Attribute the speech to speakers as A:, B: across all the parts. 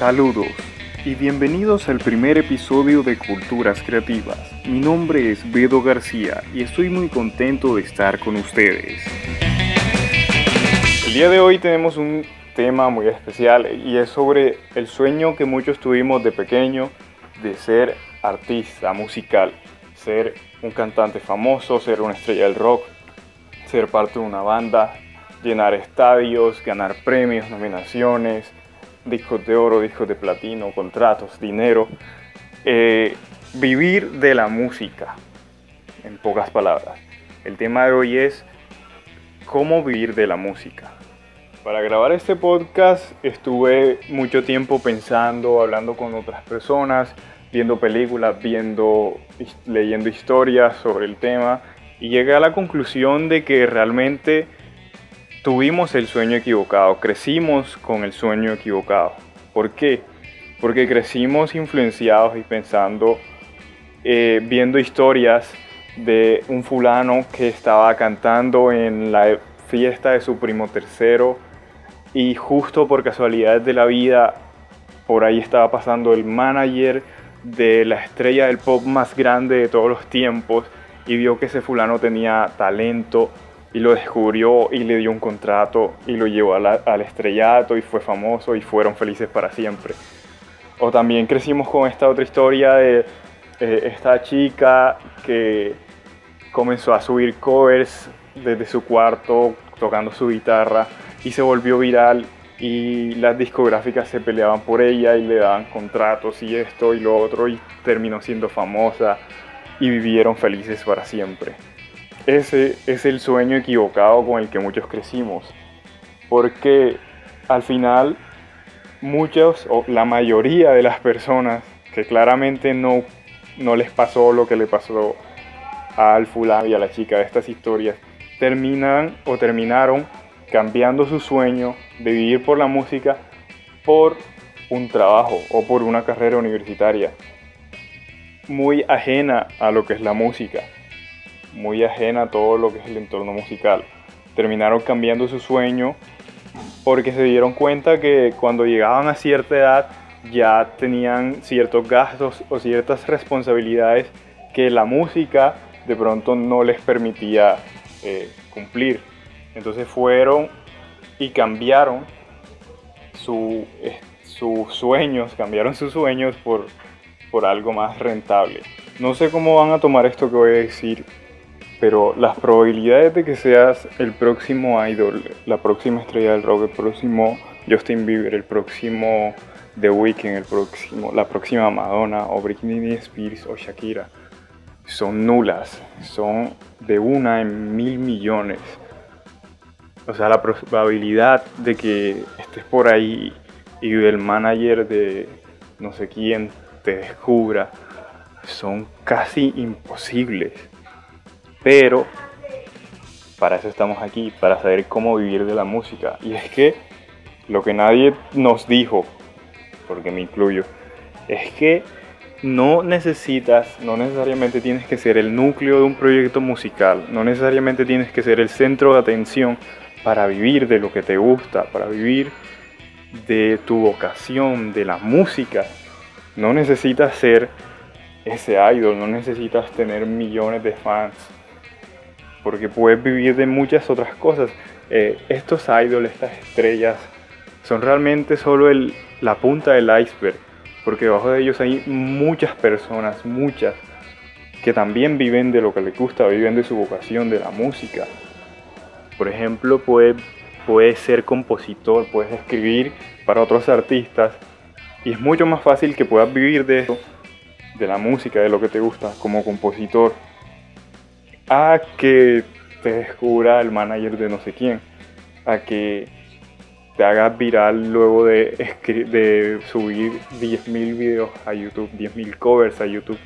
A: Saludos y bienvenidos al primer episodio de Culturas Creativas. Mi nombre es Bedo García y estoy muy contento de estar con ustedes. El día de hoy tenemos un tema muy especial y es sobre el sueño que muchos tuvimos de pequeño de ser artista musical, ser un cantante famoso, ser una estrella del rock, ser parte de una banda, llenar estadios, ganar premios, nominaciones, discos de oro, discos de platino, contratos, dinero. Eh, vivir de la música, en pocas palabras. El tema de hoy es cómo vivir de la música. Para grabar este podcast estuve mucho tiempo pensando, hablando con otras personas, viendo películas, viendo, leyendo historias sobre el tema y llegué a la conclusión de que realmente tuvimos el sueño equivocado, crecimos con el sueño equivocado. ¿Por qué? Porque crecimos influenciados y pensando, eh, viendo historias de un fulano que estaba cantando en la fiesta de su primo tercero y justo por casualidades de la vida, por ahí estaba pasando el manager de la estrella del pop más grande de todos los tiempos y vio que ese fulano tenía talento y lo descubrió y le dio un contrato y lo llevó al estrellato y fue famoso y fueron felices para siempre. O también crecimos con esta otra historia de eh, esta chica que comenzó a subir covers desde su cuarto tocando su guitarra y se volvió viral y las discográficas se peleaban por ella y le daban contratos y esto y lo otro y terminó siendo famosa y vivieron felices para siempre. Ese es el sueño equivocado con el que muchos crecimos. Porque al final muchos o la mayoría de las personas que claramente no, no les pasó lo que le pasó al fulano y a la chica de estas historias, terminan o terminaron cambiando su sueño de vivir por la música por un trabajo o por una carrera universitaria muy ajena a lo que es la música muy ajena a todo lo que es el entorno musical. Terminaron cambiando su sueño porque se dieron cuenta que cuando llegaban a cierta edad ya tenían ciertos gastos o ciertas responsabilidades que la música de pronto no les permitía eh, cumplir. Entonces fueron y cambiaron su, eh, sus sueños, cambiaron sus sueños por, por algo más rentable. No sé cómo van a tomar esto que voy a decir, pero las probabilidades de que seas el próximo idol, la próxima estrella del rock, el próximo Justin Bieber, el próximo The Weeknd, el próximo, la próxima Madonna o Britney Spears o Shakira, son nulas, son de una en mil millones. O sea, la probabilidad de que estés por ahí y el manager de no sé quién te descubra son casi imposibles. Pero para eso estamos aquí, para saber cómo vivir de la música. Y es que lo que nadie nos dijo, porque me incluyo, es que no necesitas, no necesariamente tienes que ser el núcleo de un proyecto musical, no necesariamente tienes que ser el centro de atención para vivir de lo que te gusta, para vivir de tu vocación, de la música. No necesitas ser ese idol, no necesitas tener millones de fans porque puedes vivir de muchas otras cosas. Eh, estos idols, estas estrellas, son realmente solo la punta del iceberg, porque debajo de ellos hay muchas personas, muchas, que también viven de lo que les gusta, viven de su vocación, de la música. Por ejemplo, puedes puede ser compositor, puedes escribir para otros artistas, y es mucho más fácil que puedas vivir de eso, de la música, de lo que te gusta, como compositor a que te descubra el manager de no sé quién, a que te hagas viral luego de, de subir 10.000 videos a YouTube, 10.000 covers a YouTube.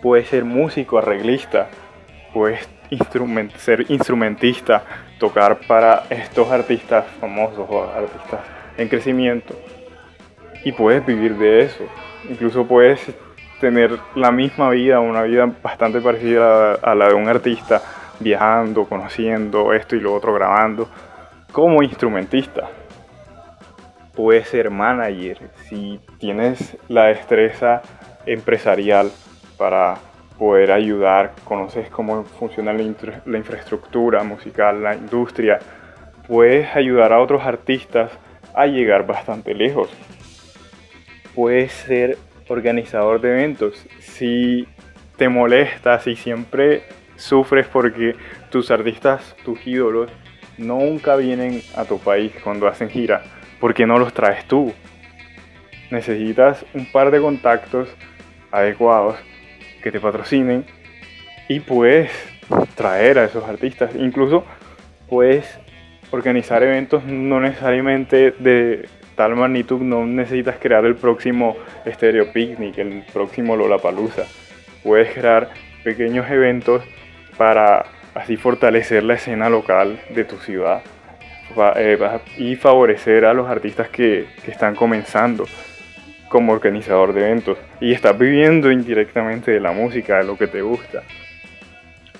A: Puedes ser músico, arreglista, puedes ser instrumentista, tocar para estos artistas famosos o artistas en crecimiento y puedes vivir de eso. Incluso puedes tener la misma vida, una vida bastante parecida a la de un artista, viajando, conociendo esto y lo otro, grabando, como instrumentista. puedes ser manager, si tienes la destreza empresarial para poder ayudar, conoces cómo funciona la, la, infraestructura musical, la industria, puedes ayudar a otros artistas a llegar bastante lejos. Puedes ser organizador de eventos. Si te molesta, si siempre sufres porque tus artistas, tus ídolos, nunca vienen a tu país cuando hacen gira, porque no los traes tú. Necesitas un par de contactos adecuados que te patrocinen y puedes traer a esos artistas. Incluso puedes organizar eventos no necesariamente de tal magnitud, no necesitas crear el próximo Stereo Picnic, el próximo Lollapalooza. Puedes crear pequeños eventos para así fortalecer la escena local de tu ciudad eh, y favorecer a los artistas que, están comenzando como organizador de eventos y estás viviendo indirectamente de la música, de lo que te gusta.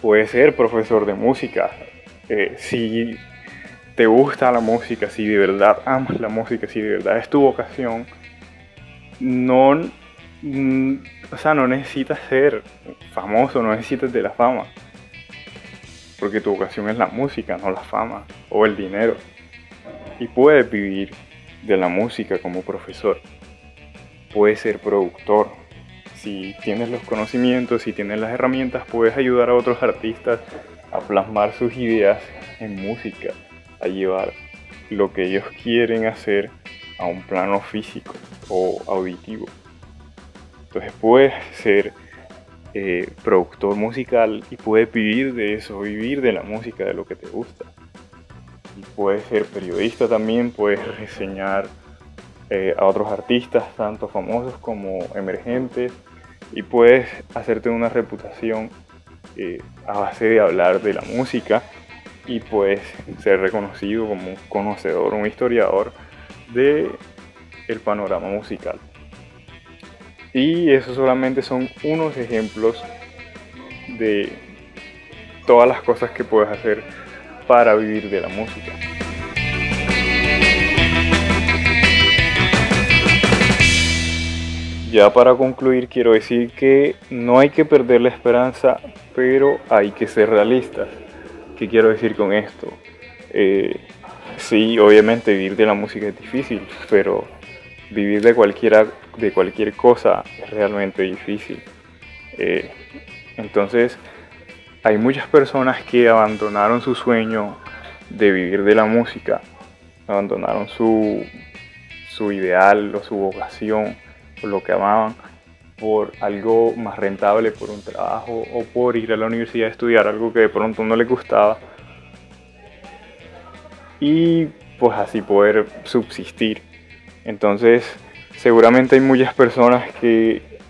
A: Puedes ser profesor de música. Eh, si te gusta la música, si de verdad amas la música, si de verdad es tu vocación, no, mm, o sea, no necesitas ser famoso, no necesitas de la fama. Porque tu vocación es la música, no la fama o el dinero. Y puedes vivir de la música como profesor puedes ser productor. Si tienes los conocimientos, si tienes las herramientas, puedes ayudar a otros artistas a plasmar sus ideas en música, a llevar lo que ellos quieren hacer a un plano físico o auditivo. Entonces puedes ser eh, productor musical y puedes vivir de eso, vivir de la música, de lo que te gusta. Y puedes ser periodista también, puedes reseñar eh, a otros artistas, tanto famosos como emergentes, y puedes hacerte una reputación eh, a base de hablar de la música y puedes ser reconocido como un conocedor, un historiador de el panorama musical. Y esos solamente son unos ejemplos de todas las cosas que puedes hacer para vivir de la música. Ya para concluir quiero decir que no hay que perder la esperanza, pero hay que ser realistas. ¿Qué quiero decir con esto? Eh, sí, obviamente vivir de la música es difícil, pero vivir de, cualquiera, de cualquier cosa es realmente difícil. Eh, entonces, hay muchas personas que abandonaron su sueño de vivir de la música, abandonaron su, su ideal o su vocación lo que amaban, por algo más rentable, por un trabajo o por ir a la universidad a estudiar algo que de pronto no les gustaba. Y pues así poder subsistir. Entonces, seguramente hay muchas personas que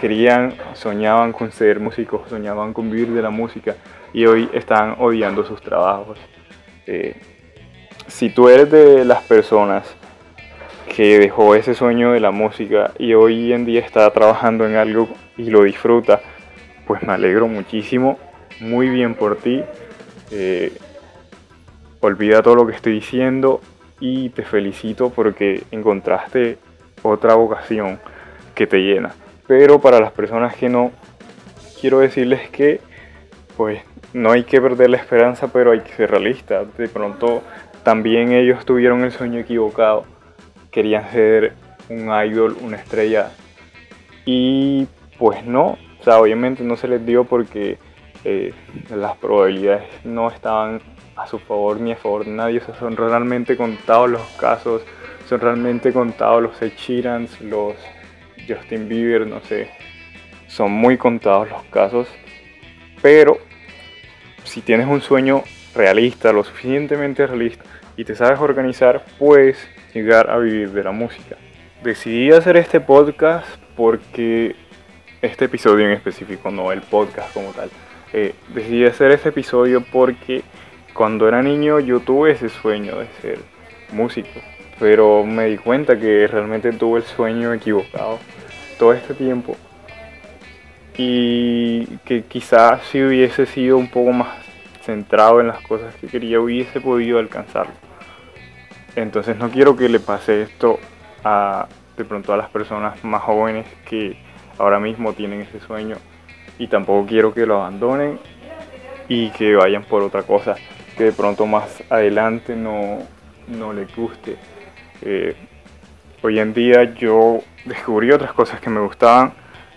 A: querían, soñaban con ser músicos, soñaban con vivir de la música y hoy están odiando sus trabajos. Eh, si tú eres de las personas que dejó ese sueño de la música y hoy en día está trabajando en algo y lo disfruta, pues me alegro muchísimo, muy bien por ti. Eh, olvida todo lo que estoy diciendo y te felicito porque encontraste otra vocación que te llena. Pero para las personas que no, quiero decirles que pues no hay que perder la esperanza, pero hay que ser realistas. De pronto también ellos tuvieron el sueño equivocado querían ser un idol, una estrella. Y pues no, o sea, obviamente no se les dio porque eh, las probabilidades no estaban a su favor ni a favor de nadie. O son realmente contados los casos, son realmente contados los Ed los Justin Bieber, no sé. Son muy contados los casos. Pero si tienes un sueño realista, lo suficientemente realista, y te sabes organizar, puedes llegar a vivir de la música. Decidí hacer este podcast porque este episodio en específico, no el podcast como tal. Eh, decidí hacer este episodio porque cuando era niño yo tuve ese sueño de ser músico, pero me di cuenta que realmente tuve el sueño equivocado todo este tiempo y que quizás si hubiese sido un poco más centrado en las cosas que quería hubiese podido alcanzarlo Entonces no quiero que le pase esto a de pronto a las personas más jóvenes que ahora mismo tienen ese sueño y tampoco quiero que lo abandonen y que vayan por otra cosa que de pronto más adelante no, no les guste. Eh, hoy en día yo descubrí otras cosas que me gustaban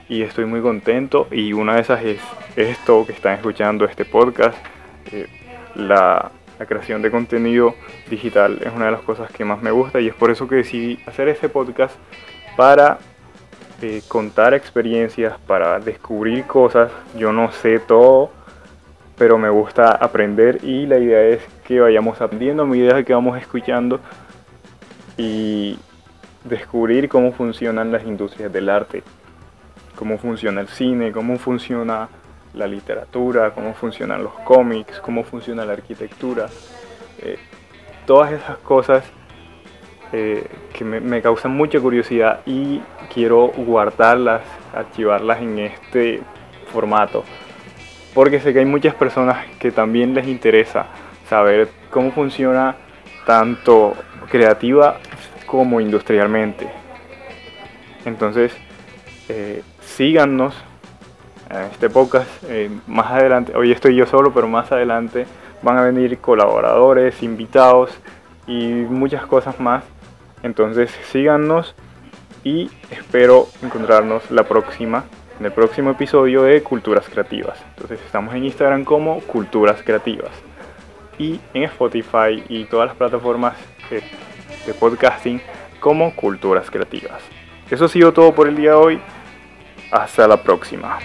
A: y estoy muy contento y una de esas es esto que están escuchando, este podcast. Eh, la, la, creación de contenido digital es una de las cosas que más me gusta y es por eso que decidí hacer este podcast para eh, contar experiencias, para descubrir cosas. Yo no sé todo, pero me gusta aprender y la idea es que vayamos aprendiendo a medida que vamos escuchando y descubrir cómo funcionan las industrias del arte cómo funciona el cine, cómo funciona la literatura, cómo funcionan los cómics, cómo funciona la arquitectura. Eh, todas esas cosas eh, que me, causan mucha curiosidad y quiero guardarlas, archivarlas en este formato. Porque sé que hay muchas personas que también les interesa saber cómo funciona tanto creativa como industrialmente. Entonces, eh, síganos en este podcast. Eh, más adelante, hoy estoy yo solo, pero más adelante van a venir colaboradores, invitados y muchas cosas más. Entonces síganos y espero encontrarnos la próxima, en el próximo episodio de Culturas Creativas. Entonces estamos en Instagram como Culturas Creativas y en Spotify y todas las plataformas de podcasting como Culturas Creativas. Eso ha sido todo por el día de hoy. Hasta la próxima.